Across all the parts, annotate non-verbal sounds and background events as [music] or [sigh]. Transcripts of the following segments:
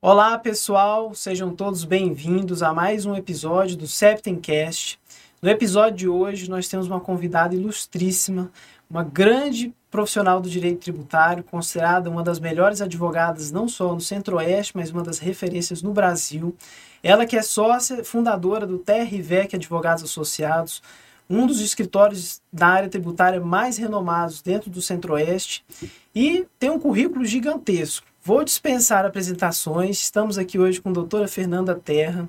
Olá, pessoal, sejam todos bem-vindos a mais um episódio do Septencast. No episódio de hoje, nós temos uma convidada ilustríssima, uma grande profissional do direito tributário, considerada uma das melhores advogadas não só no Centro-Oeste, mas uma das referências no Brasil. Ela que é sócia fundadora do TRVEC Advogados Associados, um dos escritórios da área tributária mais renomados dentro do Centro-Oeste e tem um currículo gigantesco. Vou dispensar apresentações. Estamos aqui hoje com a doutora Fernanda Terra.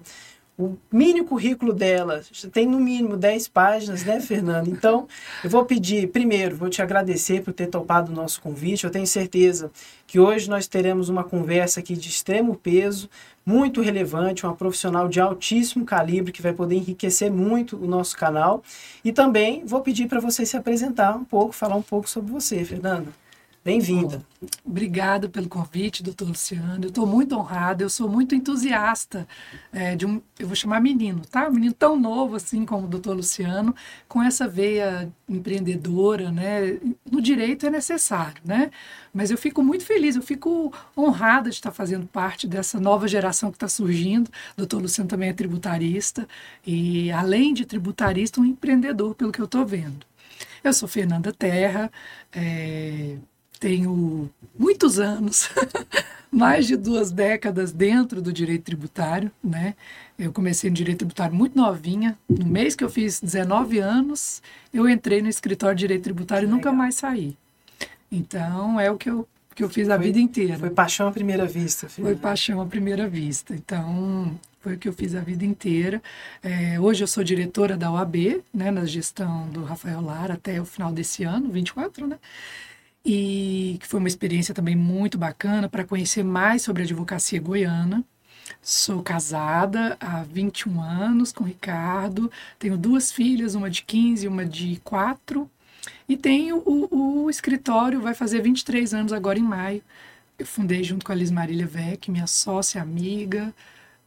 O mini currículo dela tem no mínimo 10 páginas, né, Fernanda? Então, eu vou pedir, primeiro, vou te agradecer por ter topado o nosso convite. Eu tenho certeza que hoje nós teremos uma conversa aqui de extremo peso, muito relevante, uma profissional de altíssimo calibre que vai poder enriquecer muito o nosso canal. E também vou pedir para você se apresentar um pouco, falar um pouco sobre você, Fernanda. Bem-vinda. Obrigada pelo convite, doutor Luciano. Eu estou muito honrada, eu sou muito entusiasta é, de um, eu vou chamar menino, tá? Um menino tão novo assim como o doutor Luciano, com essa veia empreendedora, né? No direito é necessário, né? Mas eu fico muito feliz, eu fico honrada de estar fazendo parte dessa nova geração que está surgindo. O doutor Luciano também é tributarista e, além de tributarista, um empreendedor, pelo que eu estou vendo. Eu sou Fernanda Terra, é, tenho muitos anos, [laughs] mais de duas décadas dentro do direito tributário, né? Eu comecei no direito tributário muito novinha. No mês que eu fiz 19 anos, eu entrei no escritório de direito tributário e nunca mais saí. Então, é o que eu, que eu fiz a vida inteira. Foi paixão à primeira vista, filha. Foi paixão à primeira vista. Então, foi o que eu fiz a vida inteira. É, hoje eu sou diretora da OAB, né, na gestão do Rafael Lara até o final desse ano, 24, né? E que foi uma experiência também muito bacana para conhecer mais sobre a advocacia goiana. Sou casada há 21 anos com Ricardo, tenho duas filhas, uma de 15 e uma de 4, e tenho o, o escritório, vai fazer 23 anos agora em maio. Eu fundei junto com a Liz Marília Vec, minha sócia, amiga,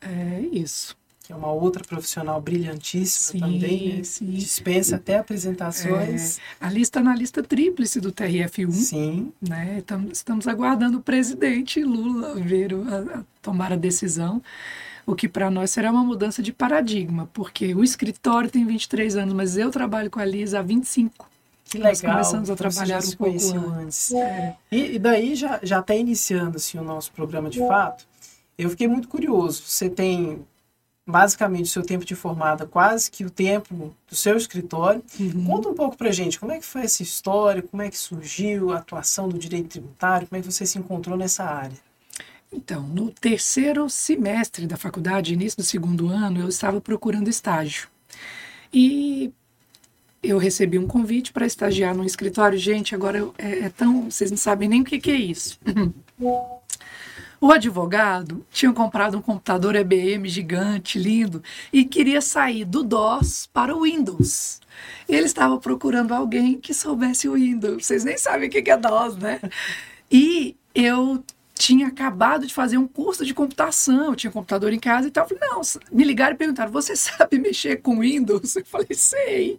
é isso que é uma outra profissional brilhantíssima sim, também, né? sim. dispensa até apresentações. É, ali está na lista tríplice do TRF1. Sim. Né? Estamos, estamos aguardando o presidente Lula ver a, a tomar a decisão, o que para nós será uma mudança de paradigma, porque o escritório tem 23 anos, mas eu trabalho com a Liz há 25. Que legal. Nós começamos a trabalhar um pouco antes. É. E, e, daí já está iniciando assim, o nosso programa de fato. Eu fiquei muito curioso. Você tem basicamente o seu tempo de formada, quase que o tempo do seu escritório. Uhum. Conta um pouco pra gente, como é que foi essa história, como é que surgiu a atuação do direito tributário, como é que você se encontrou nessa área? Então, no terceiro semestre da faculdade, início do segundo ano, eu estava procurando estágio. E eu recebi um convite para estagiar num escritório. Gente, agora eu, é, é, tão. Vocês não sabem nem o que, que é isso. [laughs] O advogado tinha comprado um computador IBM gigante, lindo, e queria sair do DOS para o Windows. Ele estava procurando alguém que soubesse o Windows. Vocês nem sabem o que é DOS, né? E eu tinha acabado de fazer um curso de computação, eu tinha um computador em casa e tal. Eu falei, não, me ligaram e perguntaram, você [laughs] sabe mexer com Windows? Eu falei, sei.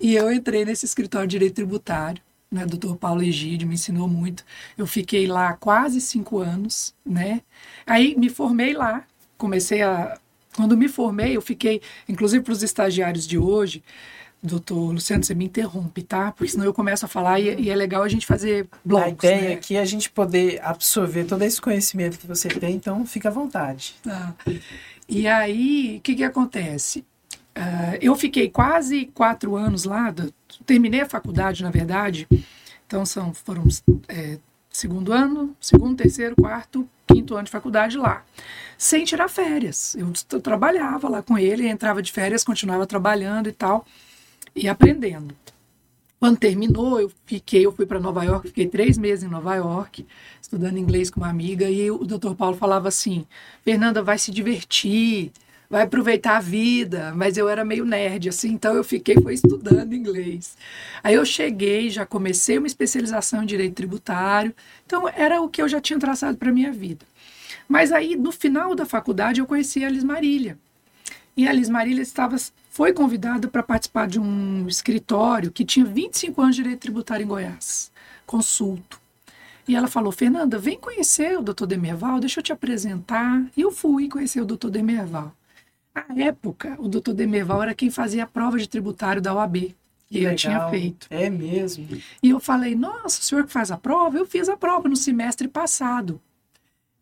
E eu entrei nesse escritório de direito tributário né, doutor Paulo Egídio me ensinou muito. Eu fiquei lá quase cinco anos, né? Aí me formei lá, comecei a... Quando me formei, eu fiquei, inclusive para os estagiários de hoje, doutor Luciano, você me interrompe, tá? Porque senão eu começo a falar e, e é legal a gente fazer blocos, A ideia né? aqui é a gente poder absorver todo esse conhecimento que você tem, então fica à vontade. Tá. E aí, o que que acontece? Uh, eu fiquei quase quatro anos lá, terminei a faculdade, na verdade, então são, foram é, segundo ano, segundo, terceiro, quarto, quinto ano de faculdade lá, sem tirar férias. Eu, eu trabalhava lá com ele, entrava de férias, continuava trabalhando e tal, e aprendendo. Quando terminou, eu fiquei, eu fui para Nova York, fiquei três meses em Nova York, estudando inglês com uma amiga, e o doutor Paulo falava assim: Fernanda, vai se divertir, vai aproveitar a vida, mas eu era meio nerd, assim, então eu fiquei foi estudando inglês. Aí eu cheguei, já comecei uma especialização em direito tributário, então era o que eu já tinha traçado para minha vida. Mas aí, no final da faculdade, eu conheci a Liz Marília. E a Liz Marília estava, foi convidada para participar de um escritório que tinha 25 anos de direito tributário em Goiás, consulto. E ela falou, Fernanda, vem conhecer o doutor Demerval, deixa eu te apresentar. E eu fui conhecer o doutor Demerval. Na época, o doutor Demerval era quem fazia a prova de tributário da OAB. Que eu tinha feito. É mesmo. E eu falei, nossa, o senhor que faz a prova? Eu fiz a prova no semestre passado.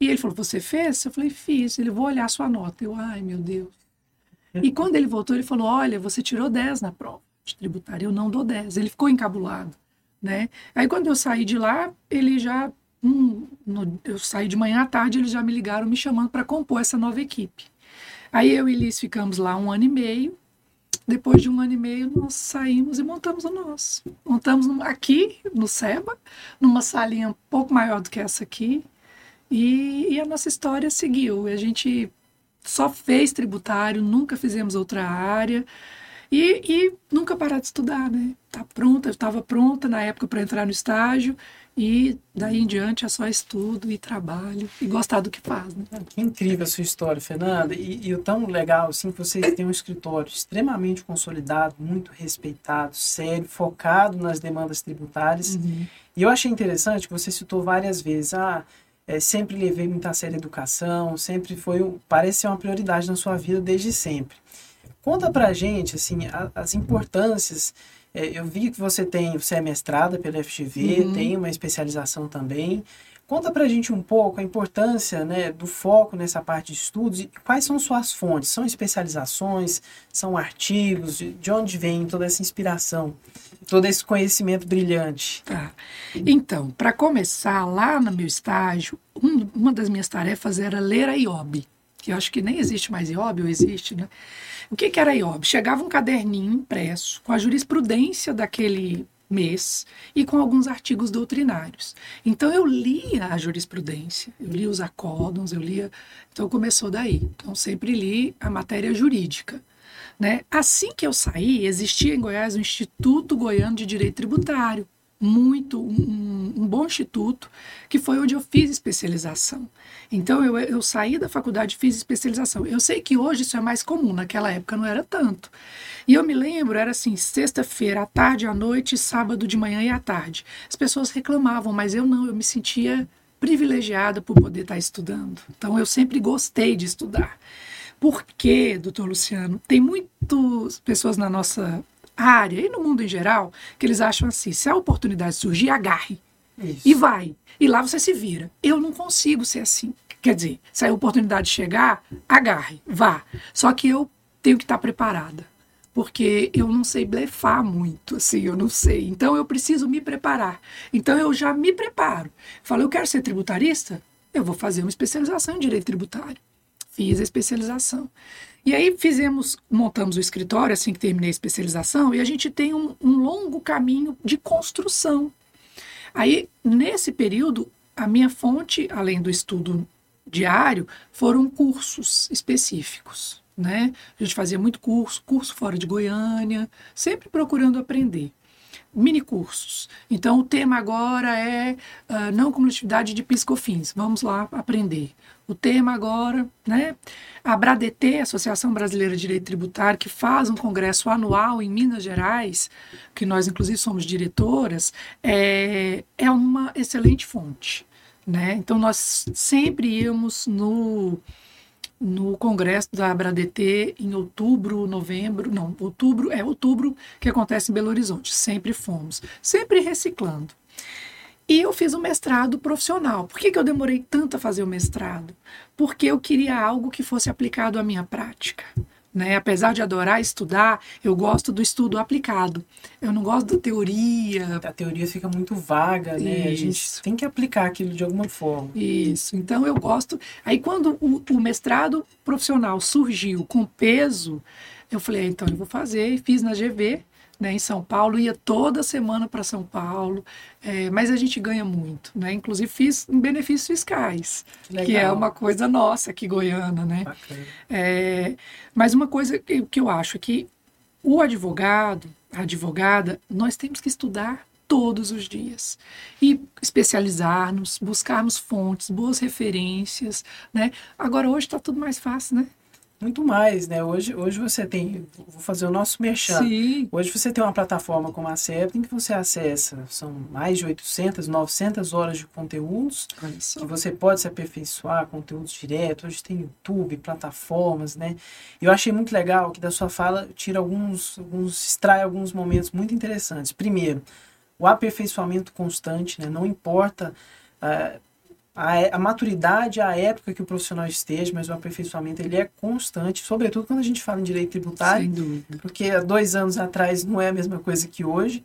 E ele falou, você fez? Eu falei, fiz. Ele, vou olhar a sua nota. Eu, ai, meu Deus. E quando ele voltou, ele falou, olha, você tirou 10 na prova de tributário. Eu não dou 10. Ele ficou encabulado, né? Aí quando eu saí de lá, ele já... Hum, no, eu saí de manhã à tarde, eles já me ligaram me chamando para compor essa nova equipe. Aí eu e Liz ficamos lá um ano e meio, depois de um ano e meio, nós saímos e montamos o nosso. Montamos aqui, no SEBA, numa salinha um pouco maior do que essa aqui. E, e a nossa história seguiu. A gente só fez tributário, nunca fizemos outra área. E, e nunca parar de estudar, né? Tá pronta, eu estava pronta na época para entrar no estágio e daí em diante é só estudo e trabalho e gostar do que faz. Né? Que incrível a sua história, Fernanda. E, o tão legal, assim, que vocês têm um escritório extremamente consolidado, muito respeitado, sério, focado nas demandas tributárias. Uhum. E eu achei interessante que você citou várias vezes, ah, é, sempre levei muito a sério a educação, sempre foi, parece ser uma prioridade na sua vida desde sempre. Conta pra gente, assim, a, as importâncias eu vi que você tem, você é mestrada pela FGV, uhum. tem uma especialização também. Conta pra gente um pouco a importância né, do foco nessa parte de estudos e quais são suas fontes? São especializações? São artigos? De, de onde vem toda essa inspiração? Todo esse conhecimento brilhante? Tá. Então, para começar, lá no meu estágio, um, uma das minhas tarefas era ler a IOB, que eu acho que nem existe mais IOB, ou existe, né? O que, que era IOB? Chegava um caderninho impresso com a jurisprudência daquele mês e com alguns artigos doutrinários. Então eu lia a jurisprudência, eu lia os acórdons, eu lia. Então começou daí. Então sempre li a matéria jurídica. Né? Assim que eu saí, existia em Goiás o Instituto Goiano de Direito Tributário, muito um, um, bom instituto, que foi onde eu fiz especialização. Então eu, eu saí da faculdade e fiz especialização. Eu sei que hoje isso é mais comum, naquela época não era tanto. E eu me lembro, era assim, sexta-feira, à tarde, à noite, sábado de manhã e à tarde. As pessoas reclamavam, mas eu não, eu me sentia privilegiada por poder estar estudando. Então eu sempre gostei de estudar. Porque, doutor Luciano, tem muitas pessoas na nossa área e no mundo em geral que eles acham assim: se a oportunidade surgir, agarre. Isso. E vai. E lá você se vira. Eu não consigo ser assim. Quer dizer, se a oportunidade chegar, agarre, vá. Só que eu tenho que estar preparada. Porque eu não sei blefar muito, assim, eu não sei. Então eu preciso me preparar. Então eu já me preparo. Falo, eu quero ser tributarista? Eu vou fazer uma especialização em direito tributário. Fiz a especialização. E aí fizemos, montamos o escritório assim que terminei a especialização e a gente tem um, um longo caminho de construção. Aí, nesse período, a minha fonte, além do estudo diário, foram cursos específicos. Né? A gente fazia muito curso, curso fora de Goiânia, sempre procurando aprender mini cursos. Então, o tema agora é uh, não cumulatividade de piscofins. Vamos lá aprender. O tema agora, né? A BRADT, Associação Brasileira de Direito Tributário, que faz um congresso anual em Minas Gerais, que nós inclusive somos diretoras, é, é uma excelente fonte. Né? Então, nós sempre íamos no no congresso da ABRADT em outubro, novembro, não, outubro, é outubro que acontece em Belo Horizonte, sempre fomos, sempre reciclando. E eu fiz um mestrado profissional. Por que, que eu demorei tanto a fazer o mestrado? Porque eu queria algo que fosse aplicado à minha prática. Né? Apesar de adorar estudar, eu gosto do estudo aplicado. Eu não gosto da teoria. A teoria fica muito vaga, né? Isso. A gente tem que aplicar aquilo de alguma forma. Isso. Então eu gosto. Aí quando o, o mestrado profissional surgiu com peso, eu falei, ah, então eu vou fazer. E fiz na GV né, em São Paulo, ia toda semana para São Paulo, é, mas a gente ganha muito, né? Inclusive fiz em benefícios fiscais, que é uma coisa nossa aqui goiana, né? É, mas uma coisa que, que eu acho é que o advogado, a advogada, nós temos que estudar todos os dias e especializar-nos, buscarmos fontes, boas referências, né? Agora hoje está tudo mais fácil, né? Muito mais, né? Hoje, hoje você tem, vou fazer o nosso merchan. Sim. Hoje você tem uma plataforma como a CEP em que você acessa, são mais de 800, 900 horas de conteúdos só. que você pode se aperfeiçoar, conteúdos direto. Hoje tem YouTube, plataformas, né? Eu achei muito legal que da sua fala tira alguns, alguns extrai alguns momentos muito interessantes. Primeiro, o aperfeiçoamento constante, né? Não importa ah, a, a maturidade, a época que o profissional esteja, mas o aperfeiçoamento ele é constante, sobretudo quando a gente fala em direito tributário, porque há dois anos atrás não é a mesma coisa que hoje.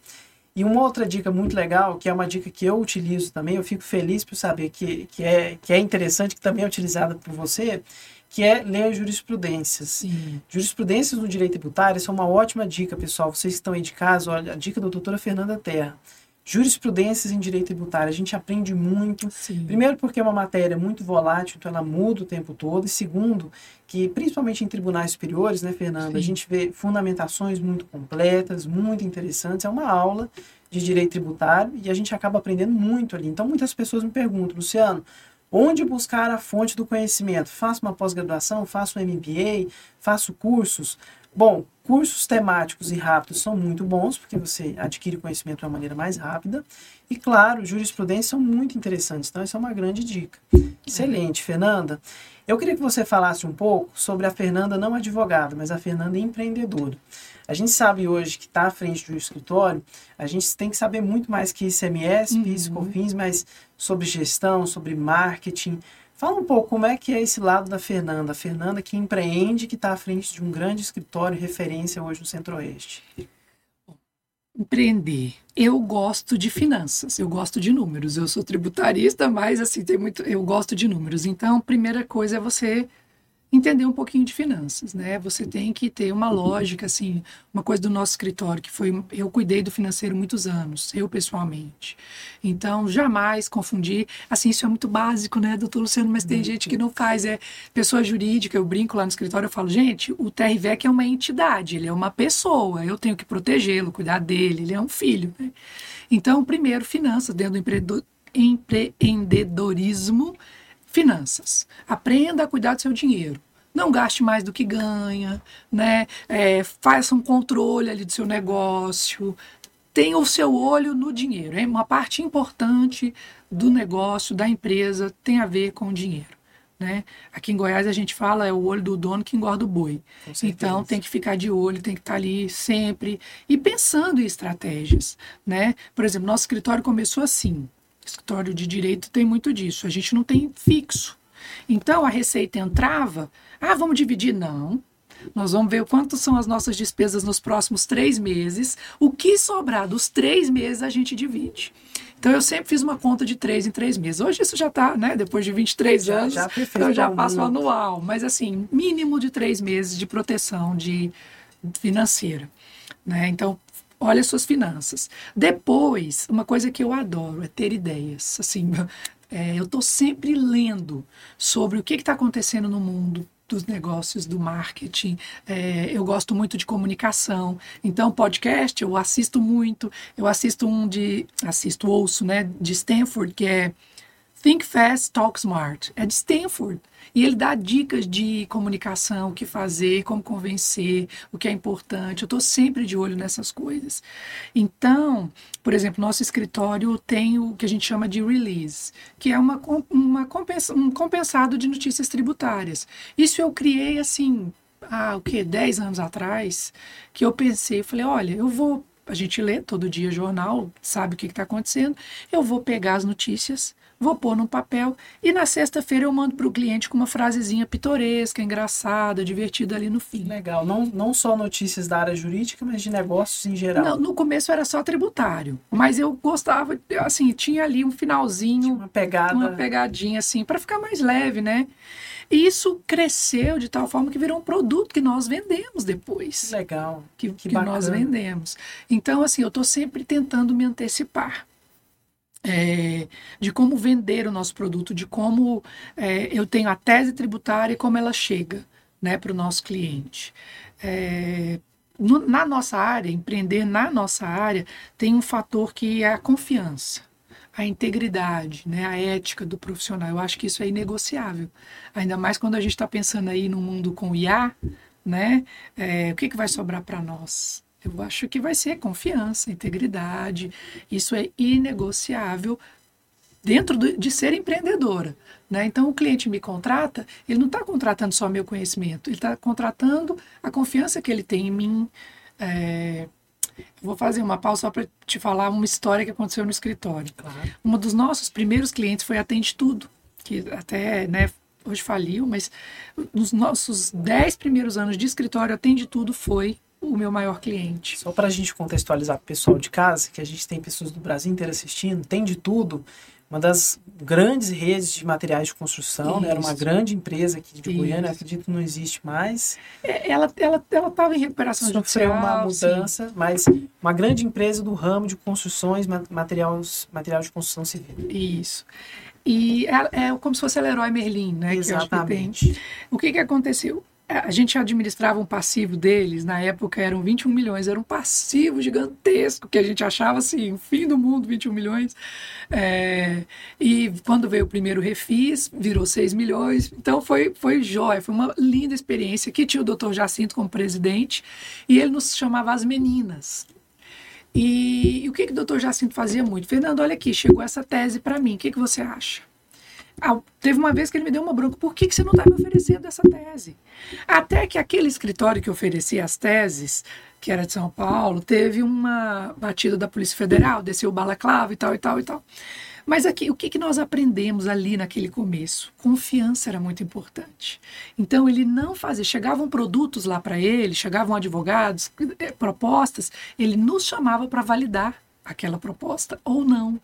E uma outra dica muito legal, que é uma dica que eu utilizo também, eu fico feliz por saber que, que, é, que é interessante, que também é utilizada por você, que é ler jurisprudências. Sim. Jurisprudências no direito tributário são uma ótima dica, pessoal. Vocês que estão aí de casa, olha, a dica da doutora Fernanda Terra. Jurisprudências em direito tributário, a gente aprende muito. Sim. Primeiro, porque é uma matéria muito volátil, então ela muda o tempo todo. E segundo, que principalmente em tribunais superiores, né, Fernanda, a Sim. gente vê fundamentações muito completas, muito interessantes. É uma aula de direito tributário e a gente acaba aprendendo muito ali. Então, muitas pessoas me perguntam, Luciano, onde buscar a fonte do conhecimento? Faço uma pós-graduação, faço um MBA, faço cursos? Bom, cursos temáticos e rápidos são muito bons, porque você adquire conhecimento de uma maneira mais rápida. E, claro, jurisprudência são muito interessantes. Então, essa é uma grande dica. Excelente, Fernanda. Eu queria que você falasse um pouco sobre a Fernanda, não advogada, mas a Fernanda empreendedora. A gente sabe hoje que está à frente do escritório, a gente tem que saber muito mais que ICMS, PIS. COFINS, mas sobre gestão, sobre marketing. Fala um pouco como é que é esse lado da Fernanda. A Fernanda que empreende, que está à frente de um grande escritório referência hoje no Centro-Oeste. Empreender. Eu gosto de finanças, eu gosto de números. Eu sou tributarista, mas assim, tem muito, eu gosto de números. Então, a primeira coisa é você entender um pouquinho de finanças, né? Você tem que ter uma lógica, assim, uma coisa do nosso escritório, que foi, eu cuidei do financeiro muitos anos, eu pessoalmente. Então, jamais confundir, assim, isso é muito básico, né, doutor Luciano, mas tem gente que não faz, é pessoa jurídica, eu brinco lá no escritório, eu falo, gente, o TRVEC é uma entidade, ele é uma pessoa, eu tenho que protegê-lo, cuidar dele, ele é um filho, né? Então, primeiro, finanças, dentro do empreendedor, empreendedorismo, finanças. Aprenda a cuidar do seu dinheiro. Não gaste mais do que ganha, né? É, faça um controle ali do seu negócio. Tenha o seu olho no dinheiro. É uma parte importante do negócio, da empresa, tem a ver com o dinheiro. Né? Aqui em Goiás a gente fala é o olho do dono que engorda o boi. Então tem que ficar de olho, tem que estar ali sempre e pensando em estratégias, né? Por exemplo, nosso escritório começou assim. Escritório de direito tem muito disso. A gente não tem fixo. Então a receita entrava, ah, vamos dividir? Não. Nós vamos ver quanto são as nossas despesas nos próximos três meses. O que sobrar dos três meses a gente divide. Então eu sempre fiz uma conta de três em três meses. Hoje isso já está, né? Depois de 23 Já- anos, já eu já faço muito. anual. Mas assim, mínimo de três meses de proteção de financeira. Né? Então, olha as suas finanças. Depois, uma coisa que eu adoro é ter ideias. Assim, [laughs] é, eu estou sempre lendo sobre o que está acontecendo no mundo dos negócios, do marketing. É, eu gosto muito de comunicação. Então, podcast eu assisto muito. Eu assisto um de... Assisto, ouço, né? De Stanford, que é Think Fast, Talk Smart. É de Stanford. E ele dá dicas de comunicação, o que fazer, como convencer, o que é importante. Eu estou sempre de olho nessas coisas. Então, por exemplo, nosso escritório tem o que a gente chama de release, que é uma, uma compensa, um compensado de notícias tributárias. Isso eu criei assim, há o quê? 10 anos atrás, que eu pensei, falei, olha, eu vou. A gente lê todo dia jornal, sabe o que está acontecendo. Eu vou pegar as notícias, vou pôr num papel e na sexta-feira eu mando para o cliente com uma frasezinha pitoresca, engraçada, divertida ali no fim. Legal. Não, não só notícias da área jurídica, mas de negócios em geral. Não, no começo era só tributário, mas eu gostava, assim, tinha ali um finalzinho, Uma pegada. uma pegadinha assim, para ficar mais leve, né? E isso cresceu de tal forma que virou um produto que nós vendemos depois. Legal. que, Que que nós vendemos. Então, assim, eu estou sempre tentando me antecipar. É, de como vender o nosso produto, de como é, eu tenho a tese tributária e como ela chega né, para o nosso cliente. É, no- na nossa área, empreender na nossa área, tem um fator que é a confiança. a integridade, né, a ética do profissional. Eu acho que isso é inegociável. Ainda mais quando a gente está pensando aí no mundo com IA, né? É, o que, que vai sobrar para nós? Eu acho que vai ser confiança, integridade. Isso é inegociável dentro do, de ser empreendedora. Né? Então, o cliente me contrata, ele não está contratando só meu conhecimento, ele está contratando a confiança que ele tem em mim. É, vou fazer uma pausa só para te falar uma história que aconteceu no escritório. Claro. Um dos nossos primeiros clientes foi Atende Tudo, que até né, hoje faliu, mas nos nossos dez primeiros anos de escritório, Atende Tudo foi o meu maior cliente. Só para a gente contextualizar para o pessoal de casa, que a gente tem pessoas do Brasil inteiro assistindo, tem de tudo uma das grandes redes de materiais de construção, né? era uma grande empresa aqui de Isso. Goiânia, acredito que não existe mais. É, ela estava ela, ela em recuperação Sofreu judicial. uma mudança, sim. mas uma grande empresa do ramo de construções, materiais, material de construção civil. Isso. E é, é como se fosse a Leroy Merlin, né? Exatamente. Que o que, que aconteceu? A gente administrava um passivo deles, na época eram 21 milhões, era um passivo gigantesco que a gente achava assim, fim do mundo, 21 milhões. É, e quando veio o primeiro refis, virou 6 milhões. Então foi, foi jóia, foi uma linda experiência que tinha o doutor Jacinto como presidente e ele nos chamava as meninas. E, e o que, que o doutor Jacinto fazia muito? Fernando, olha aqui, chegou essa tese para mim, o que, que você acha? Ah, teve uma vez que ele me deu uma bronca, por que, que você não está me oferecendo essa tese? Até que aquele escritório que oferecia as teses, que era de São Paulo, teve uma batida da Polícia Federal, desceu o balaclava e tal, e tal, e tal. Mas aqui, o que, que nós aprendemos ali naquele começo? Confiança era muito importante. Então, ele não fazia. Chegavam produtos lá para ele, chegavam advogados, eh, propostas, ele nos chamava para validar aquela proposta ou não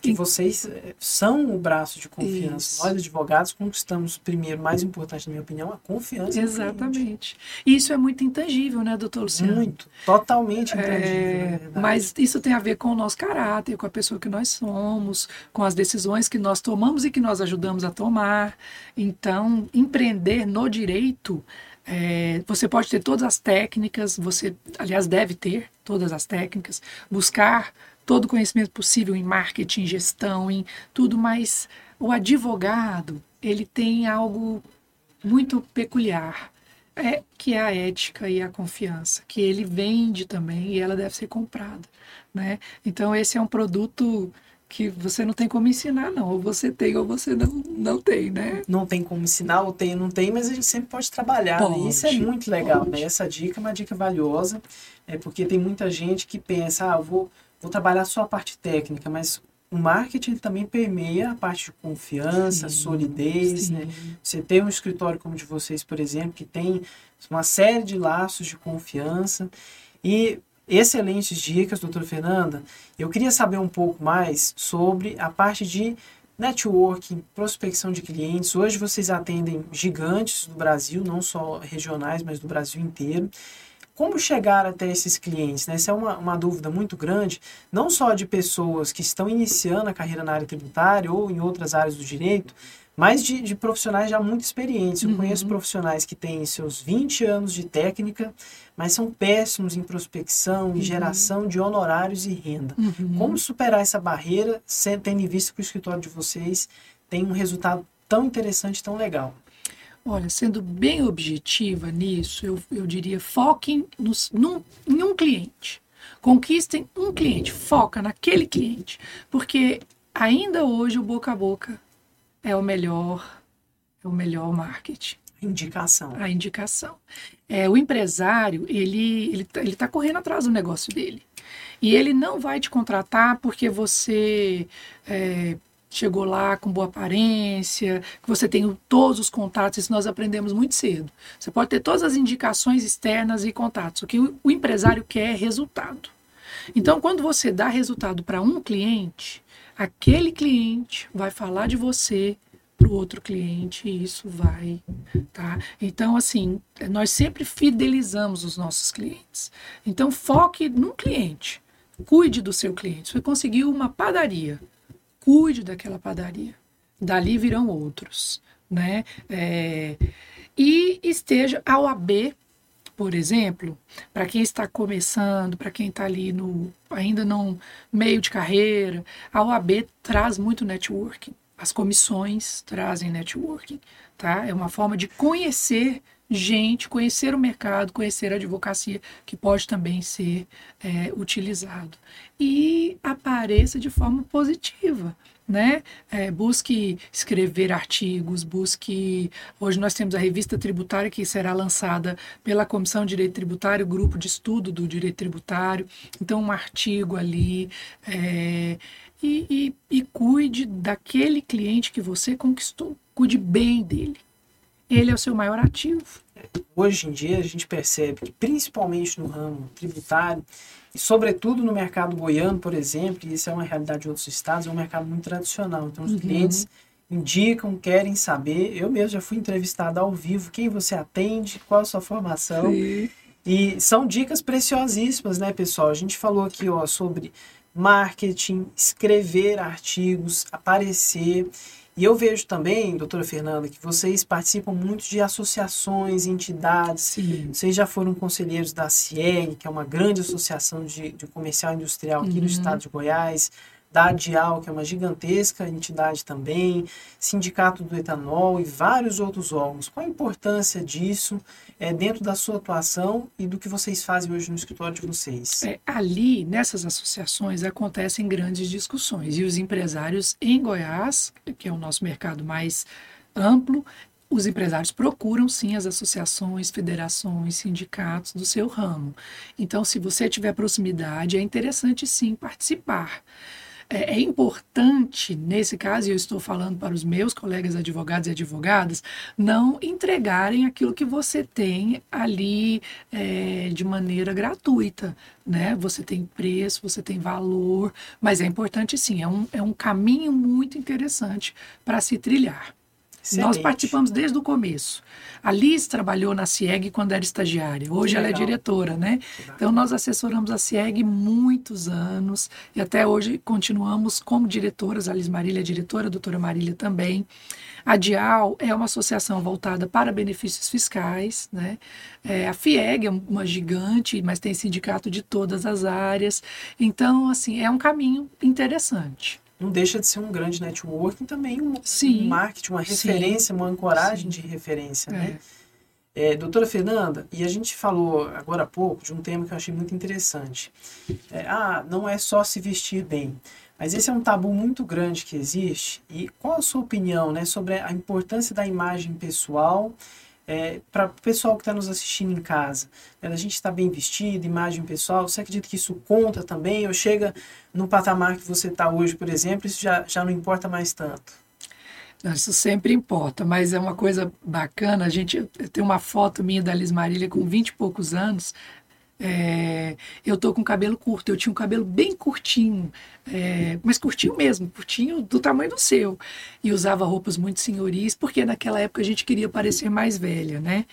que vocês eh, são o braço de confiança. Isso. Nós, advogados, conquistamos primeiro, mais importante, na minha opinião, a confiança. Exatamente. E isso é muito intangível, né, doutor Luciano? Muito. Totalmente é, intangível. É, mas isso tem a ver com o nosso caráter, com a pessoa que nós somos, com as decisões que nós tomamos e que nós ajudamos a tomar. Então, empreender no direito. É, você pode ter todas as técnicas, você, aliás, deve ter todas as técnicas, buscar todo o conhecimento possível em marketing, gestão, em tudo, mas o advogado, ele tem algo muito peculiar, é, que é a ética e a confiança, que ele vende também e ela deve ser comprada, né? Então esse é um produto que você não tem como ensinar, não. Ou você tem ou você não, não tem, né? Não tem como ensinar, ou tem ou não tem, mas a gente sempre pode trabalhar. Pode, né? Isso é muito legal, né? pode. né? Essa dica é uma dica valiosa, é porque tem muita gente que pensa, ah, vou vou trabalhar só a parte técnica, mas o marketing também permeia a parte de confiança, sim, solidez, sim. né? Você tem um escritório como o de vocês, por exemplo, que tem uma série de laços de confiança e excelentes dicas, doutora Fernanda. Eu queria saber um pouco mais sobre a parte de networking, prospecção de clientes. Hoje vocês atendem gigantes do Brasil, não só regionais, mas do Brasil inteiro. Como chegar até esses clientes? Né? Essa é uma, uma dúvida muito grande, não só de pessoas que estão iniciando a carreira na área tributária ou em outras áreas do direito, mas de, de profissionais já muito experientes. Eu uhum. conheço profissionais que têm seus 20 anos de técnica, mas são péssimos em prospecção, em uhum. geração de honorários e renda. Uhum. Como superar essa barreira, tendo em vista que o escritório de vocês tem um resultado tão interessante, tão legal? Olha, sendo bem objetiva nisso, eu, eu diria foquem nos, num, em um cliente. Conquistem um cliente, foca naquele cliente. Porque ainda hoje o boca a boca é o melhor, é o melhor marketing. Indicação. A indicação. É, o empresário, ele ele está ele tá correndo atrás do negócio dele. E ele não vai te contratar porque você é, chegou lá com boa aparência, que você tem todos os contatos, isso nós aprendemos muito cedo. Você pode ter todas as indicações externas e contatos. O que o empresário quer é resultado. Então, quando você dá resultado para um cliente, aquele cliente vai falar de você para o outro cliente e isso vai, tá? Então, assim, nós sempre fidelizamos os nossos clientes. Então, foque no cliente. Cuide do seu cliente. Você conseguiu uma padaria cuide daquela padaria. Dali virão outros, né? É, e esteja a OAB por exemplo, para quem está começando, para quem está ali no ainda não meio de carreira, a OAB traz muito networking. As comissões trazem networking, tá? É uma forma de conhecer gente, conhecer o mercado, conhecer a advocacia, que pode também ser é, utilizado. E apareça de forma positiva. Né? É, busque escrever artigos, busque. Hoje nós temos a revista tributária que será lançada pela Comissão de Direito Tributário, grupo de estudo do direito tributário. Então, um artigo ali. É, e, e, e cuide daquele cliente que você conquistou. Cuide bem dele ele é o seu maior ativo. Hoje em dia a gente percebe que principalmente no ramo tributário e sobretudo no mercado goiano, por exemplo, e isso é uma realidade de outros estados, é um mercado muito tradicional. Então os uhum. clientes indicam, querem saber. Eu mesmo já fui entrevistado ao vivo, quem você atende, qual a sua formação. Sim. E são dicas preciosíssimas, né, pessoal? A gente falou aqui, ó, sobre marketing, escrever artigos, aparecer. E eu vejo também, doutora Fernanda, que vocês participam muito de associações, entidades. Sim. Vocês já foram conselheiros da CIEG, que é uma grande associação de, de comercial industrial aqui uhum. no estado de Goiás da Dial, que é uma gigantesca entidade também, Sindicato do Etanol e vários outros órgãos. Qual a importância disso é, dentro da sua atuação e do que vocês fazem hoje no escritório de vocês? É, ali, nessas associações, acontecem grandes discussões e os empresários em Goiás, que é o nosso mercado mais amplo, os empresários procuram sim as associações, federações, sindicatos do seu ramo. Então, se você tiver proximidade, é interessante sim participar. É, é, importante, nesse caso, e eu estou falando para os meus colegas advogados e advogadas, não entregarem aquilo que você tem ali é, de maneira gratuita. Né? Você tem preço, você tem valor, mas é importante sim, é um, é um caminho muito interessante para se trilhar. Excelente. Nós participamos desde o começo. A Liz trabalhou na CIEG quando era estagiária. Hoje ela é diretora, né? Então nós assessoramos a CIEG muitos anos e até hoje continuamos como diretoras. A Liz Marília é diretora, a doutora Marília também. A DIAL é uma associação voltada para benefícios fiscais, né? É, a FIEG é uma gigante, mas tem sindicato de todas as áreas. Então, assim, é um caminho interessante não deixa de ser um grande networking também, um, um marketing, uma referência, Sim. uma ancoragem Sim. de referência, é. né? É, doutora Fernanda, e a gente falou agora há pouco de um tema que eu achei muito interessante. É, ah, não é só se vestir bem, mas esse é um tabu muito grande que existe. E qual a sua opinião né, sobre a importância da imagem pessoal é, para o pessoal que está nos assistindo em casa, né, a gente está bem vestido, imagem pessoal, você acredita que isso conta também? Ou chega no patamar que você está hoje, por exemplo, isso já, já não importa mais tanto? Isso sempre importa, mas é uma coisa bacana. A gente tem uma foto minha da Liz Marília com 20 e poucos anos. É, eu tô com cabelo curto, eu tinha um cabelo bem curtinho, é, mas curtinho mesmo, curtinho do tamanho do seu. E usava roupas muito senhoris, porque naquela época a gente queria parecer mais velha, né?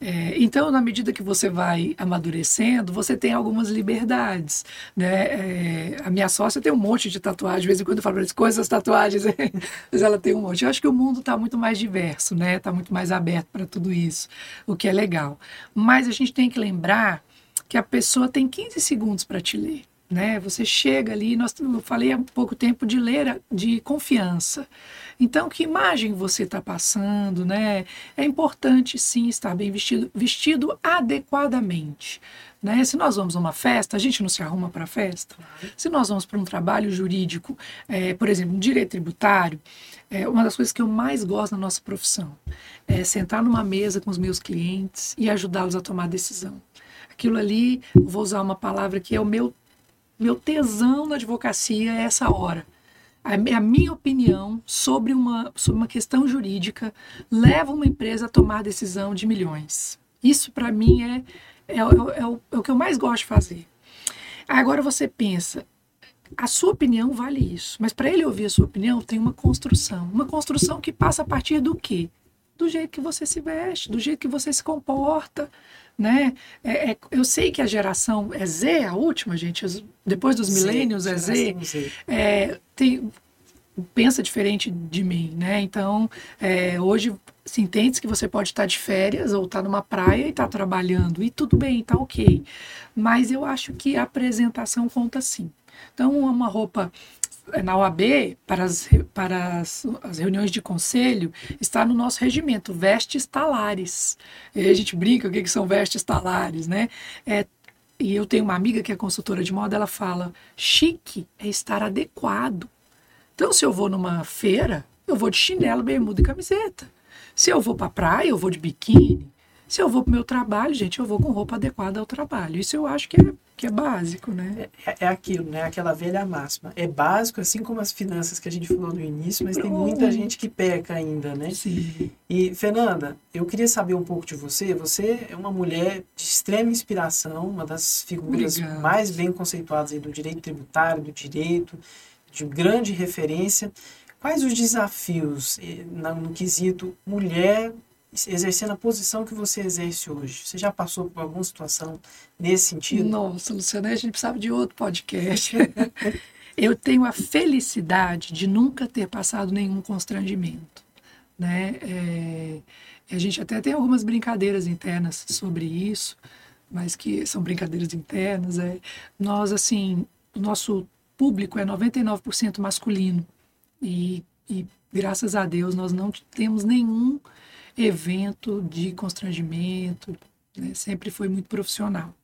É, então, na medida que você vai amadurecendo, você tem algumas liberdades, né? É, a minha sócia tem um monte de tatuagem, de vez em quando eu falo para eles, coisas tatuagens, [laughs] mas ela tem um monte. Eu acho que o mundo está muito mais diverso, né? Está muito mais aberto para tudo isso, o que é legal. Mas a gente tem que lembrar que a pessoa tem 15 segundos para te ler. Né? Você chega ali, nós, eu falei há pouco tempo de ler de confiança. Então, que imagem você está passando, né? É importante sim estar bem vestido, vestido adequadamente. Né? Se nós vamos a uma festa, a gente não se arruma para a festa. Se nós vamos para um trabalho jurídico, é, por exemplo, um direito tributário, é uma das coisas que eu mais gosto na nossa profissão é sentar numa mesa com os meus clientes e ajudá-los a tomar decisão aquilo ali, vou usar uma palavra que é o meu, meu tesão na advocacia, é essa hora. A, a minha opinião sobre uma, sobre uma questão jurídica leva uma empresa a tomar decisão de milhões. Isso, para mim, é, é, é, é, o, é o que eu mais gosto de fazer. Agora você pensa, a sua opinião vale isso, mas para ele ouvir a sua opinião tem uma construção. Uma construção que passa a partir do quê? Do jeito que você se veste, do jeito que você se comporta, né? É, é, eu sei que a geração é Z, a última, gente, depois dos milênios é Z. É, tem, pensa diferente de mim, né? Então, é, hoje se entende que você pode estar de férias ou estar numa praia e estar trabalhando e tudo bem, tá ok. Mas eu acho que a apresentação conta sim. Então, uma roupa na OAB, para as, para as, as, reuniões de conselho, está no nosso regimento, vestes talares. E a gente brinca o que, que são vestes talares, né? É, e eu tenho uma amiga que é consultora de moda, ela fala: chique é estar adequado. Então, se eu vou numa feira, eu vou de chinelo, bermuda e camiseta. Se eu vou para praia, eu vou de biquíni. Se eu vou para o meu trabalho, gente, eu vou com roupa adequada ao trabalho. Isso eu acho que é, que é básico, né? É, é aquilo, né? Aquela velha máxima. É básico, assim como as finanças que a gente falou no início, mas tem muita gente que peca ainda, né? Sim. E, Fernanda, eu queria saber um pouco de você. Você é uma mulher de extrema inspiração, uma das figuras mais bem conceituadas do direito tributário, do direito, de grande referência. Quais os desafios eh, no quesito mulher exercendo a posição que você exerce hoje? Você já passou por alguma situação nesse sentido? Nossa, Luciana, a gente precisava de outro podcast. [laughs] eu tenho a felicidade de nunca ter passado nenhum constrangimento. Né? É, a gente até tem algumas brincadeiras internas sobre isso, mas que são brincadeiras internas. É, nós, assim, o nosso público é 99% masculino e, e, graças a Deus, nós não temos nenhum evento de constrangimento, né? sempre foi muito profissional.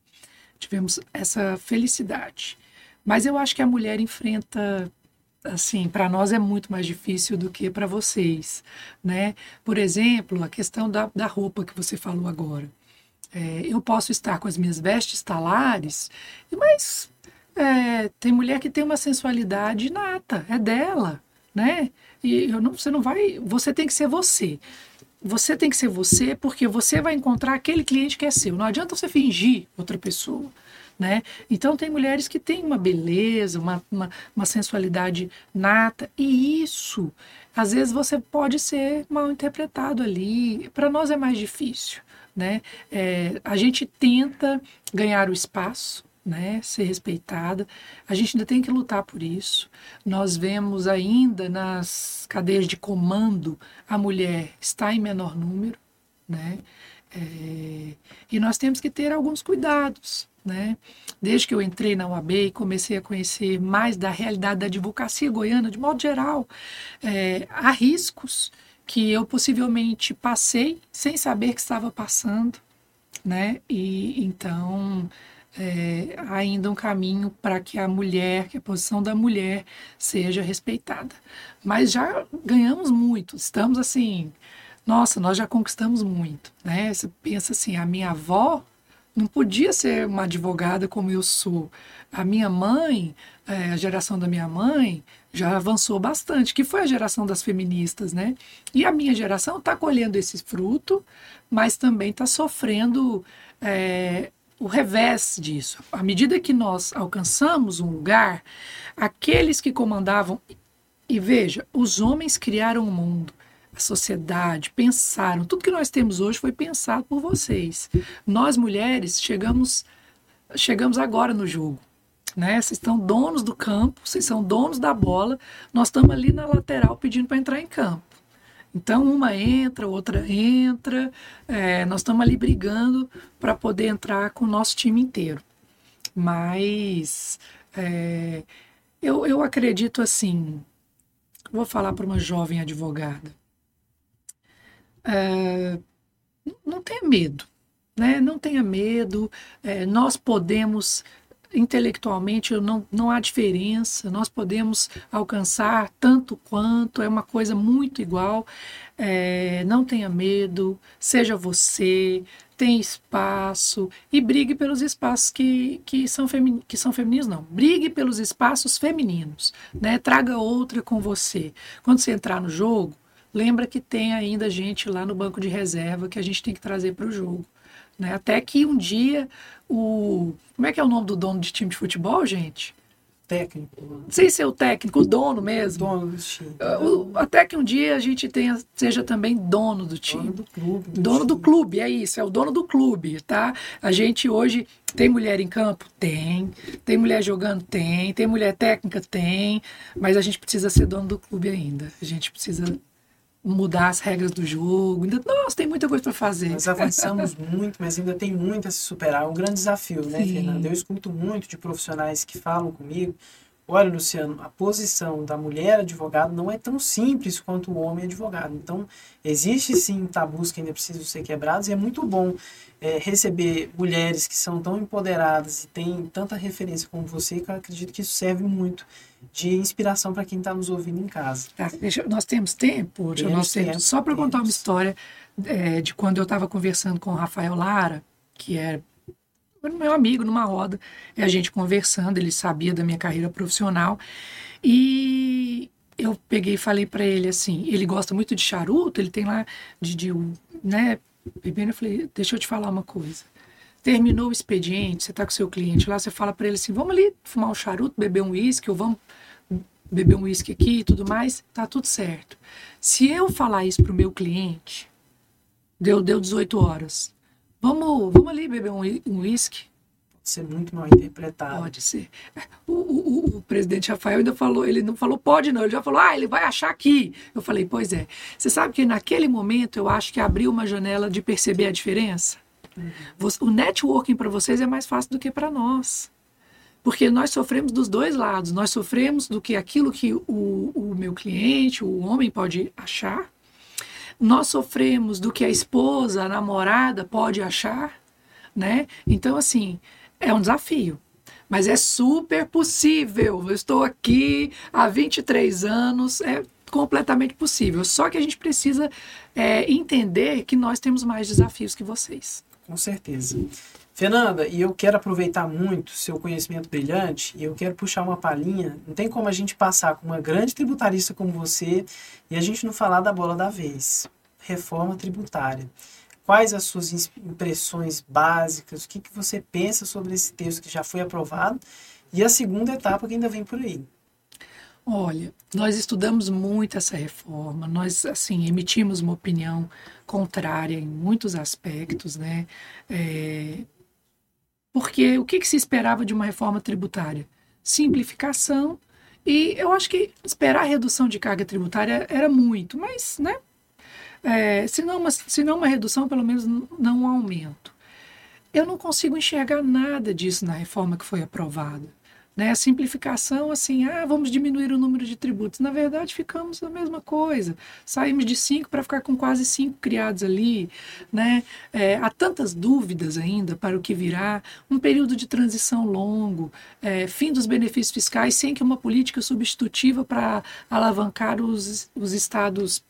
Tivemos essa felicidade. Mas eu acho que a mulher enfrenta assim, para nós é muito mais difícil do que para vocês, né? Por exemplo, a questão da, da roupa que você falou agora. É, eu posso estar com as minhas vestes talares, mas é, tem mulher que tem uma sensualidade inata, é dela, né? E eu não, você não vai, você tem que ser você você tem que ser você, porque você vai encontrar aquele cliente que é seu. Não adianta você fingir outra pessoa. Né? Então tem mulheres que têm uma beleza, uma, uma, uma, sensualidade nata, e isso, às vezes você pode ser mal interpretado ali. Para nós é mais difícil. Né? É, a gente tenta ganhar o espaço, né, ser respeitada. A gente ainda tem que lutar por isso. Nós vemos ainda nas cadeias de comando a mulher está em menor número, né? É, e nós temos que ter alguns cuidados, né? Desde que eu entrei na UAB e comecei a conhecer mais da realidade da advocacia goiana, de modo geral, é, há riscos que eu possivelmente passei sem saber que estava passando, né? E então é, ainda um caminho para que a mulher, que a posição da mulher seja respeitada. Mas já ganhamos muito, estamos assim, nossa, nós já conquistamos muito, né? Você pensa assim, a minha avó não podia ser uma advogada como eu sou. A minha mãe, é, a geração da minha mãe, já avançou bastante, que foi a geração das feministas, né? E a minha geração está colhendo esse fruto, mas também está sofrendo é, o revés disso. À medida que nós alcançamos um lugar, aqueles que comandavam. E veja, os homens criaram o mundo, a sociedade, pensaram. Tudo que nós temos hoje foi pensado por vocês. Nós, mulheres, chegamos, chegamos agora no jogo. Né? Vocês estão donos do campo, vocês são donos da bola, nós estamos ali na lateral pedindo para entrar em campo. Então, uma entra, outra entra, é, nós estamos ali brigando para poder entrar com o nosso time inteiro. Mas é, eu, eu acredito assim, vou falar para uma jovem advogada. É, não tenha medo, né? Não tenha medo. É, nós podemos intelectualmente não, não há diferença, nós podemos alcançar tanto quanto, é uma coisa muito igual. É, não tenha medo, seja você, tem espaço e brigue pelos espaços que, que, são, que são femininos, não. Brigue pelos espaços femininos, né? Traga outra com você. Quando você entrar no jogo, lembra que tem ainda gente lá no banco de reserva que a gente tem que trazer para o jogo. Né? Até que um dia o. Como é que é o nome do dono de time de futebol, gente? técnico. Sem ser o técnico, o dono mesmo. Dono do time. Uh, até que um dia a gente tenha, seja também dono do time. Dono do clube. Do dono time. do clube, é isso, é o dono do clube, tá? A gente hoje tem mulher em campo? Tem. Tem mulher jogando? Tem. Tem mulher técnica? Tem. Mas a gente precisa ser dono do clube ainda. A gente precisa mudar as regras do jogo. Ainda, nossa, tem muita coisa para fazer. Nós avançamos muito, mas ainda tem muito a se superar. É um grande desafio, né, Sim. Fernanda? Eu escuto muito de profissionais que falam comigo. Olha, Luciano, a posição da mulher advogado não é tão simples quanto o homem advogado. Então, existe sim tabus que ainda precisam ser quebrados e é muito bom é, receber mulheres que são tão empoderadas e têm tanta referência como você, que eu acredito que isso serve muito de inspiração para quem está nos ouvindo em casa. Tá, deixa- nós temos tempo? Temos nós temos. tempo, Só para contar uma história é, de quando eu estava conversando com o Rafael Lara, que é meu amigo numa roda, e a gente conversando, ele sabia da minha carreira profissional, e eu peguei e falei para ele assim, ele gosta muito de charuto, ele tem lá de, de né, bebendo, eu falei, deixa eu te falar uma coisa. Terminou o expediente, você está com seu cliente lá, você fala para ele assim, vamos ali fumar um charuto, beber um uísque, ou vamos beber um uísque aqui e tudo mais, tá tudo certo. Se eu falar isso pro meu cliente, deu, deu 18 horas, vamos, vamos ali beber um uí- uísque? Pode ser muito mal interpretado. Pode ser. O, o- o- o presidente Rafael ainda falou, ele não falou pode não, ele já falou, ah, ele vai achar aqui. Eu falei, pois é. Você sabe que naquele momento eu acho que abriu uma janela de perceber a diferença? O networking para vocês é mais fácil do que para nós. Porque nós sofremos dos dois lados. Nós sofremos do que aquilo que o, o meu cliente, o homem, pode achar. Nós sofremos do que a esposa, a namorada pode achar, né? Então, assim, é um desafio. Mas é super possível. Eu estou aqui há 23 anos, é completamente possível. Só que a gente precisa é, entender que nós temos mais desafios que vocês. Com certeza. Fernanda, e eu quero aproveitar muito seu conhecimento brilhante e eu quero puxar uma palhinha. Não tem como a gente passar com uma grande tributarista como você e a gente não falar da bola da vez. Reforma tributária. Quais as suas impressões básicas? O que, que você pensa sobre esse texto que já foi aprovado? E a segunda etapa que ainda vem por aí. Olha, nós estudamos muito essa reforma, nós, assim, emitimos uma opinião contrária em muitos aspectos, né? É, Porque o que, que se esperava de uma reforma tributária? Simplificação, e eu acho que esperar redução de carga tributária era muito, mas, né? É, se, não uma, se não uma redução, pelo menos não um aumento. Eu não consigo enxergar nada disso na reforma que foi aprovada. Né? A simplificação, assim, ah, vamos diminuir o número de tributos. Na verdade, ficamos a mesma coisa. Saímos de cinco para ficar com quase cinco criados ali. Né? É, há tantas dúvidas ainda para o que virá. Um período de transição longo, é, fim dos benefícios fiscais sem que uma política substitutiva para alavancar os, os estados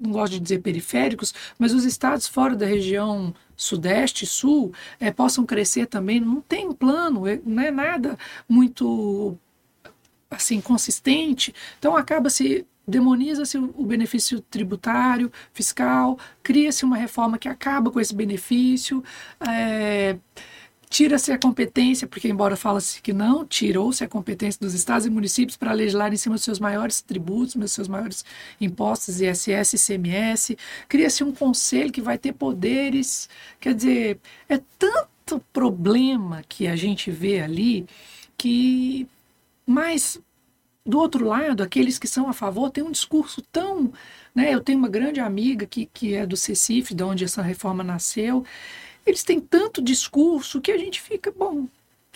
não gosto de dizer periféricos, mas os estados fora da região sudeste, sul, eh, possam crescer também. Não tem um plano, eh, não é nada muito assim consistente. Então acaba-se demoniza-se o benefício tributário, fiscal, cria-se uma reforma que acaba com esse benefício. eh, Tira-se a competência, porque embora fala-se que não, tirou-se a competência dos estados e municípios para legislar em cima dos seus maiores tributos, dos seus maiores impostos, ISS, ICMS. Cria-se um conselho que vai ter poderes. Quer dizer, é tanto problema que a gente vê ali que. Mas, do outro lado, aqueles que são a favor têm um discurso tão. Né? Eu tenho uma grande amiga que, que é do CECIF, de onde essa reforma nasceu. Eles têm tanto discurso que a gente fica, bom,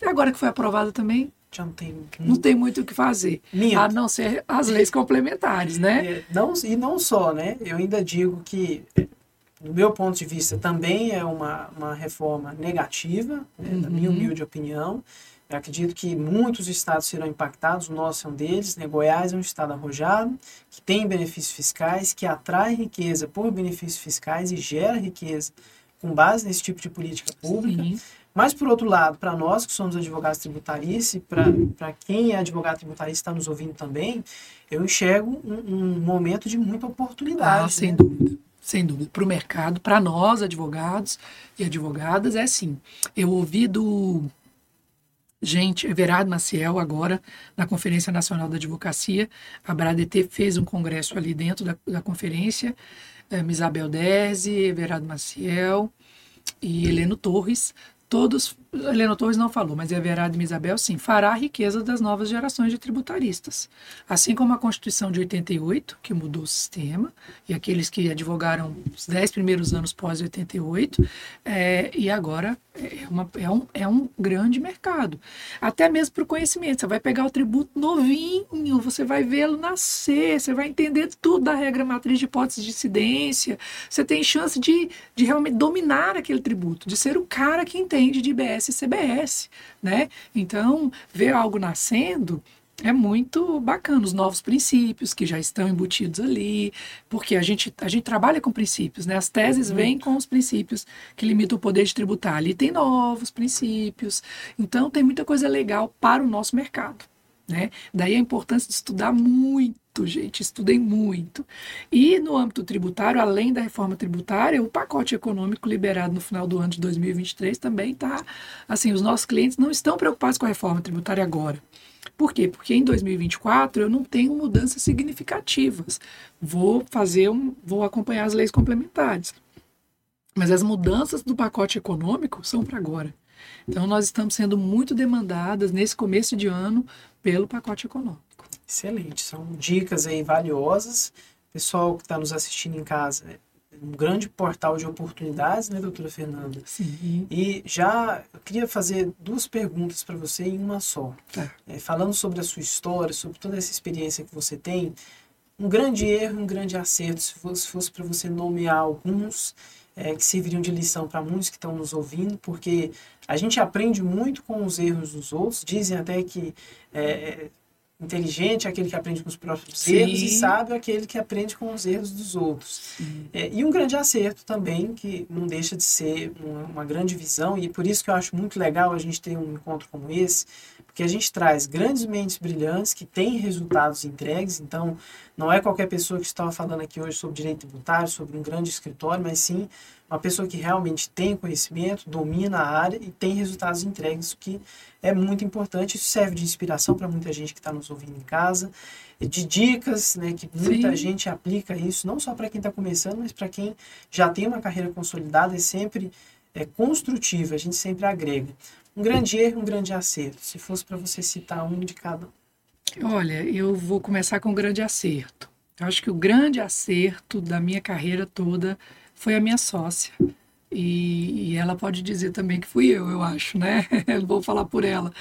agora que foi aprovada também, Já não tem. não tem muito o que fazer, Minto. a não ser as leis complementares, né? É, não, e não só, né? Eu ainda digo que, do meu ponto de vista, também é uma, uma reforma negativa, né, na minha Uhum. humilde opinião. Eu acredito que muitos estados serão impactados, o nosso é um deles. Né? Goiás é um estado arrojado, que tem benefícios fiscais, que atrai riqueza por benefícios fiscais e gera riqueza com base nesse tipo de política pública. Sim. Mas, por outro lado, para nós que somos advogados tributaristas, e para quem é advogado tributarista está nos ouvindo também, eu enxergo um, um momento de muita oportunidade. Ah, sem né? dúvida. Sem dúvida. Para o mercado, para nós, advogados e advogadas, é assim. Eu ouvi do gente, Everardo Maciel, agora, na Conferência Nacional da Advocacia, a BRADT fez um congresso ali dentro da, da conferência, é, Isabel Dese, Everardo Maciel e Heleno Torres, todos, Helena Torres não falou, mas Everardo e Isabel sim, fará a riqueza das novas gerações de tributaristas. Assim como a Constituição de 88, que mudou o sistema, e aqueles que advogaram os dez primeiros anos pós-88, é, e agora é, uma, é, um, é um grande mercado. Até mesmo para o conhecimento. Você vai pegar o tributo novinho, você vai vê-lo nascer, você vai entender tudo da regra matriz de hipótese de incidência, você tem chance de, de realmente dominar aquele tributo, de ser o cara que entende de IBS e CBS, né? Então, ver algo nascendo é muito bacana, os novos princípios que já estão embutidos ali, porque a gente, a gente trabalha com princípios, né? As teses uhum. vêm com os princípios que limitam o poder de tributar. Ali tem novos princípios, então tem muita coisa legal para o nosso mercado. Né? Daí a importância de estudar muito, gente, estudem muito. E no âmbito tributário, além da reforma tributária, o pacote econômico liberado no final do ano de 2023 também está. Assim, os nossos clientes não estão preocupados com a reforma tributária agora. Por quê? Porque em 2024 eu não tenho mudanças significativas. Vou fazer um, vou acompanhar as leis complementares. Mas as mudanças do pacote econômico são para agora. Então nós estamos sendo muito demandadas nesse começo de ano pelo pacote econômico. Excelente, são dicas aí valiosas. Pessoal que está nos assistindo em casa, é um grande portal de oportunidades, né, doutora Fernanda? Sim. E já eu queria fazer duas perguntas para você em uma só. Tá. É, falando sobre a sua história, sobre toda essa experiência que você tem, um grande erro, um grande acerto, se fosse, fosse para você nomear alguns é, que serviriam de lição para muitos que estão nos ouvindo, porque a gente aprende muito com os erros dos outros. Dizem até que é, inteligente é aquele que aprende com os próprios Sim. erros e sábio é aquele que aprende com os erros dos outros. É, e um grande acerto também, que não deixa de ser uma, uma, grande visão, e por isso que eu acho muito legal a gente ter um encontro como esse, porque a gente traz grandes mentes brilhantes que têm resultados entregues, então não é qualquer pessoa que estava falando aqui hoje sobre direito tributário, sobre um grande escritório, mas sim uma pessoa que realmente tem conhecimento, domina a área e tem resultados entregues, o que é muito importante. Isso serve de inspiração para muita gente que está nos ouvindo em casa, de dicas, né, que muita Sim. gente aplica isso, não só para quem está começando, mas para quem já tem uma carreira consolidada, é sempre é, construtiva, a gente sempre agrega. Um grande erro, um grande acerto. Se fosse para você citar um de cada Olha, eu vou começar com um grande acerto. Eu acho que o grande acerto da minha carreira toda foi a minha sócia. E, e, ela pode dizer também que fui eu, eu acho, né? [laughs] Vou falar por ela.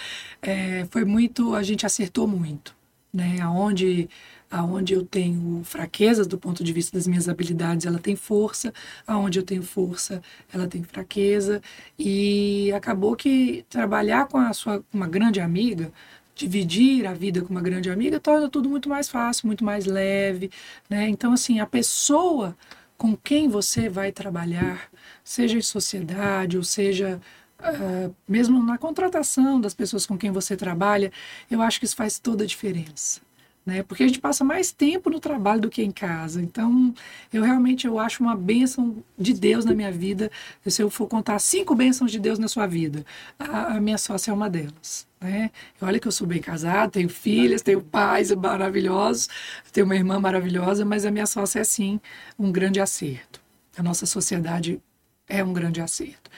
É, foi muito, a gente acertou muito, né? Aonde, aonde eu tenho fraquezas do ponto de vista das minhas habilidades, ela tem força. Aonde eu tenho força, ela tem fraqueza. E acabou que trabalhar com a sua uma grande amiga, dividir a vida com uma grande amiga, torna tudo muito mais fácil, muito mais leve, né? Então assim, a pessoa com quem você vai trabalhar, seja em sociedade, ou seja uh, mesmo na contratação das pessoas com quem você trabalha, eu acho que isso faz toda a diferença. Né? Porque a gente passa mais tempo no trabalho do que em casa. Então, eu realmente eu acho uma bênção de Deus na minha vida. Se eu for contar cinco bênçãos de Deus na sua vida, a, a minha sócia é uma delas. Né? Olha que eu sou bem casada, tenho filhas, tenho pais maravilhosos, tenho uma irmã maravilhosa, mas a minha sócia é sim um grande acerto. A nossa sociedade é um grande acerto.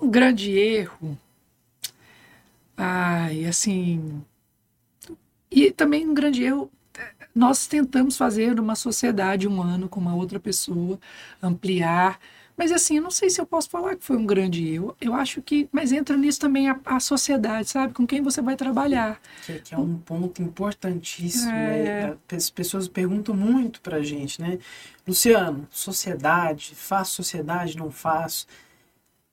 Um grande erro, ai, assim, e também um grande erro, nós tentamos fazer uma sociedade um ano com uma outra pessoa, ampliar mas assim, eu não sei se eu posso falar que foi um grande erro. Eu acho que. Mas entra nisso também a, a sociedade, sabe? Com quem você vai trabalhar. Que, que é um ponto importantíssimo. É... Né? As pessoas perguntam muito pra gente, né? Luciano, sociedade, faço sociedade, não faço.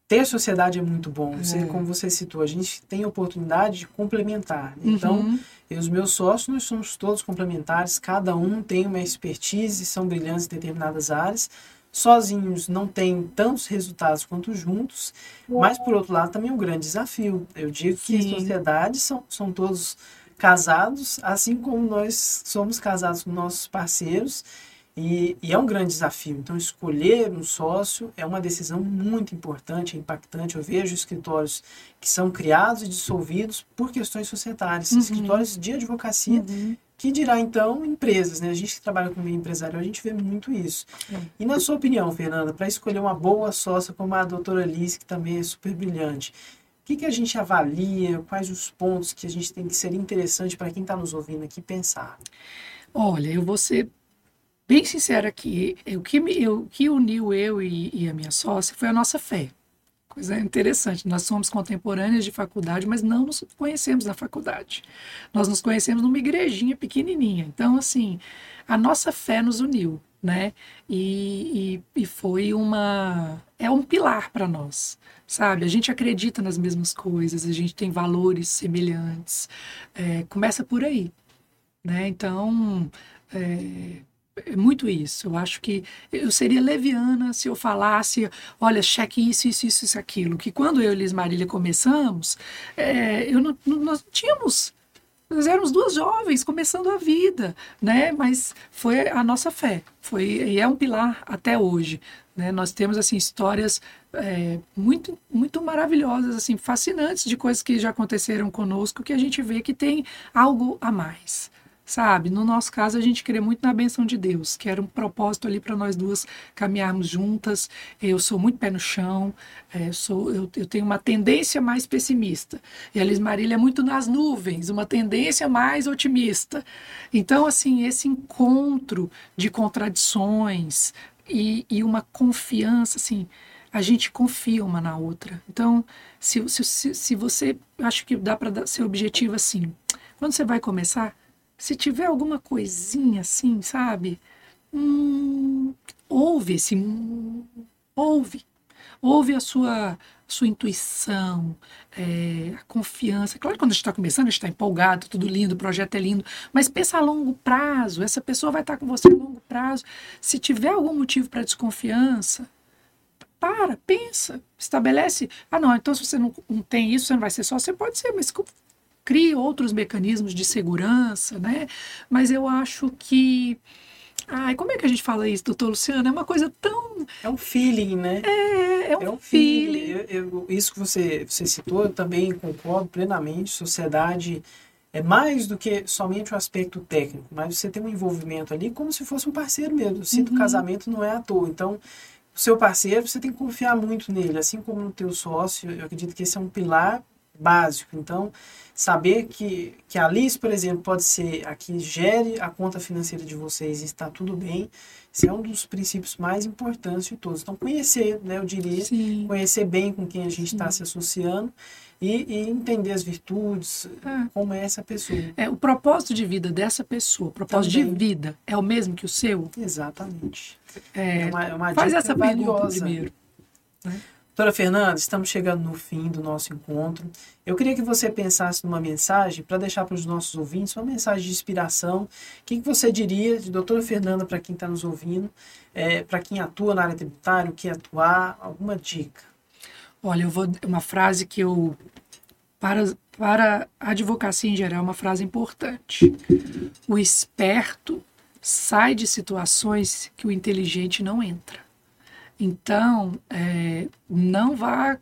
Ter sociedade é muito bom. Você, é. Como você citou, a gente tem a oportunidade de complementar. Né? Então, uhum. eu os meus sócios, nós somos todos complementares, cada um tem uma expertise, são brilhantes em determinadas áreas sozinhos não tem tantos resultados quanto juntos, mas por outro lado também é um grande desafio. Eu digo Sim. que sociedades são, são todos casados, assim como nós somos casados com nossos parceiros, E, e, é um grande desafio. Então, escolher um sócio é uma decisão muito importante, é impactante. Eu vejo escritórios que são criados e dissolvidos por questões societárias, uhum. escritórios de advocacia, uhum. que dirá então empresas. Né? A gente que trabalha com meio empresarial, a gente vê muito isso. Uhum. E na sua opinião, Fernanda, para escolher uma boa sócia como a doutora Alice, que também é super brilhante, o que, que a gente avalia? Quais os pontos que a gente tem que ser interessante para quem está nos ouvindo aqui pensar? Olha, eu vou ser bem sincera aqui, o que, me, o que uniu eu e, e, a minha sócia foi a nossa fé. Coisa interessante, nós somos contemporâneas de faculdade, mas não nos conhecemos na faculdade. Nós nos conhecemos numa igrejinha pequenininha. Então, assim, a nossa fé nos uniu, né? E, e, e foi uma. É um pilar para nós, sabe? A gente acredita nas mesmas coisas, a gente tem valores semelhantes. É, começa por aí, né? Então. É, é muito isso. Eu acho que eu seria leviana se eu falasse, olha, cheque isso, isso, isso, isso, aquilo. Que quando eu e Liz Marília começamos, é, eu não, não, nós tínhamos nós éramos duas jovens começando a vida, né? Mas foi a nossa fé, foi e é um pilar até hoje, né? Nós temos assim histórias é, muito muito maravilhosas, assim fascinantes de coisas que já aconteceram conosco que a gente vê que tem algo a mais, sabe? No nosso caso, a gente crê muito na benção de Deus, que era um propósito ali para nós duas caminharmos juntas. Eu sou muito pé no chão, é, sou, eu, eu, tenho uma tendência mais pessimista. E a Liz Marília é muito nas nuvens, uma tendência mais otimista. Então, assim, esse encontro de contradições e, e uma confiança, assim, a gente confia uma na outra. Então, se, se, se, se você, acho que dá para ser objetivo assim, quando você vai começar, se tiver alguma coisinha assim, sabe? Hum, ouve esse. Hum, ouve. Ouve a sua, sua intuição, é, a confiança. Claro, quando a gente está começando, a gente está empolgado, tudo lindo, o projeto é lindo, mas pensa a longo prazo. Essa pessoa vai estar com você a longo prazo. Se tiver algum motivo para desconfiança, para, pensa, estabelece. Ah, não, então se você não, não tem isso, você não vai ser só, você pode ser, mas crie outros mecanismos de segurança, né? Mas eu acho que. Ai, como é que a gente fala isso, doutor Luciano? É uma coisa tão. É um feeling, né? É, é um, é um feeling. feeling. Eu, eu, isso que você, você citou, eu também concordo plenamente. Sociedade é mais do que somente o aspecto técnico, mas você tem um envolvimento ali como se fosse um parceiro mesmo. Sinto uhum. casamento não é à toa. Então, o seu parceiro, você tem que confiar muito nele, assim como no teu sócio. Eu acredito que esse é um pilar básico. Então, saber que, que a Alice, por exemplo, pode ser a que gere a conta financeira de vocês e está tudo bem, esse é um dos princípios mais importantes de todos. Então, conhecer, né, eu diria, Sim. conhecer bem com quem a gente está se associando e, e, entender as virtudes, é. como é essa pessoa. É, o propósito de vida dessa pessoa, o propósito Também. de vida, é o mesmo que o seu? Exatamente. É, é uma, é uma faz essa valiosa. pergunta primeiro. Né? Doutora Fernanda, estamos chegando no fim do nosso encontro. Eu queria que você pensasse numa mensagem para deixar para os nossos ouvintes, uma mensagem de inspiração. O que, você diria de doutora Fernanda para quem está nos ouvindo, é, para quem atua na área tributária, o que atuar, alguma dica? Olha, eu vou uma frase que eu para para a advocacia em geral é uma frase importante. O esperto sai de situações que o inteligente não entra. Então, é, não vá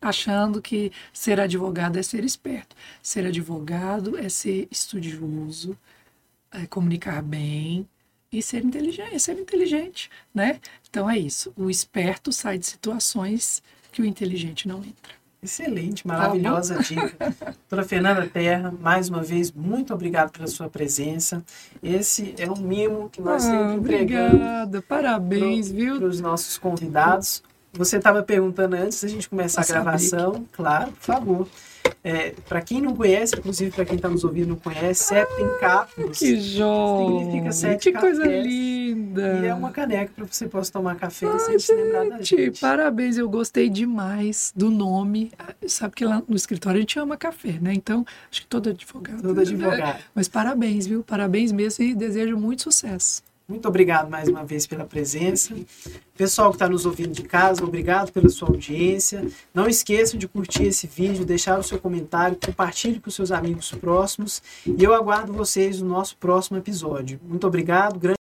achando que ser advogado é ser esperto. Ser advogado é ser estudioso, é comunicar bem e ser inteligente, é ser inteligente, né? Então é isso. O esperto sai de situações que o inteligente não entra. Excelente, maravilhosa dica. Doutora Fernanda Terra, mais uma vez, muito obrigado pela sua presença. Esse é um mimo que nós ah, sempre entregamos. Obrigada, parabéns, pro, viu? Para os nossos convidados. Você estava perguntando antes da gente começar a gravação. Claro, por favor. É, para quem não conhece, inclusive para quem está nos ouvindo não conhece, Septem Cápsulas. Que joia! Significa sete Que coisa linda! E é uma caneca para você possa tomar café ah, sem gente, se lembrar da gente. Parabéns, eu gostei demais do nome. Ah, sabe que lá no escritório a gente ama café, né? Então, acho que todo advogado. Todo advogado. Mas parabéns, viu? Parabéns mesmo e desejo muito sucesso. Muito obrigado mais uma vez pela presença. Pessoal que está nos ouvindo de casa, obrigado pela sua audiência. Não esqueçam de curtir esse vídeo, deixar o seu comentário, compartilhe com seus amigos próximos. E eu aguardo vocês no nosso próximo episódio. Muito obrigado.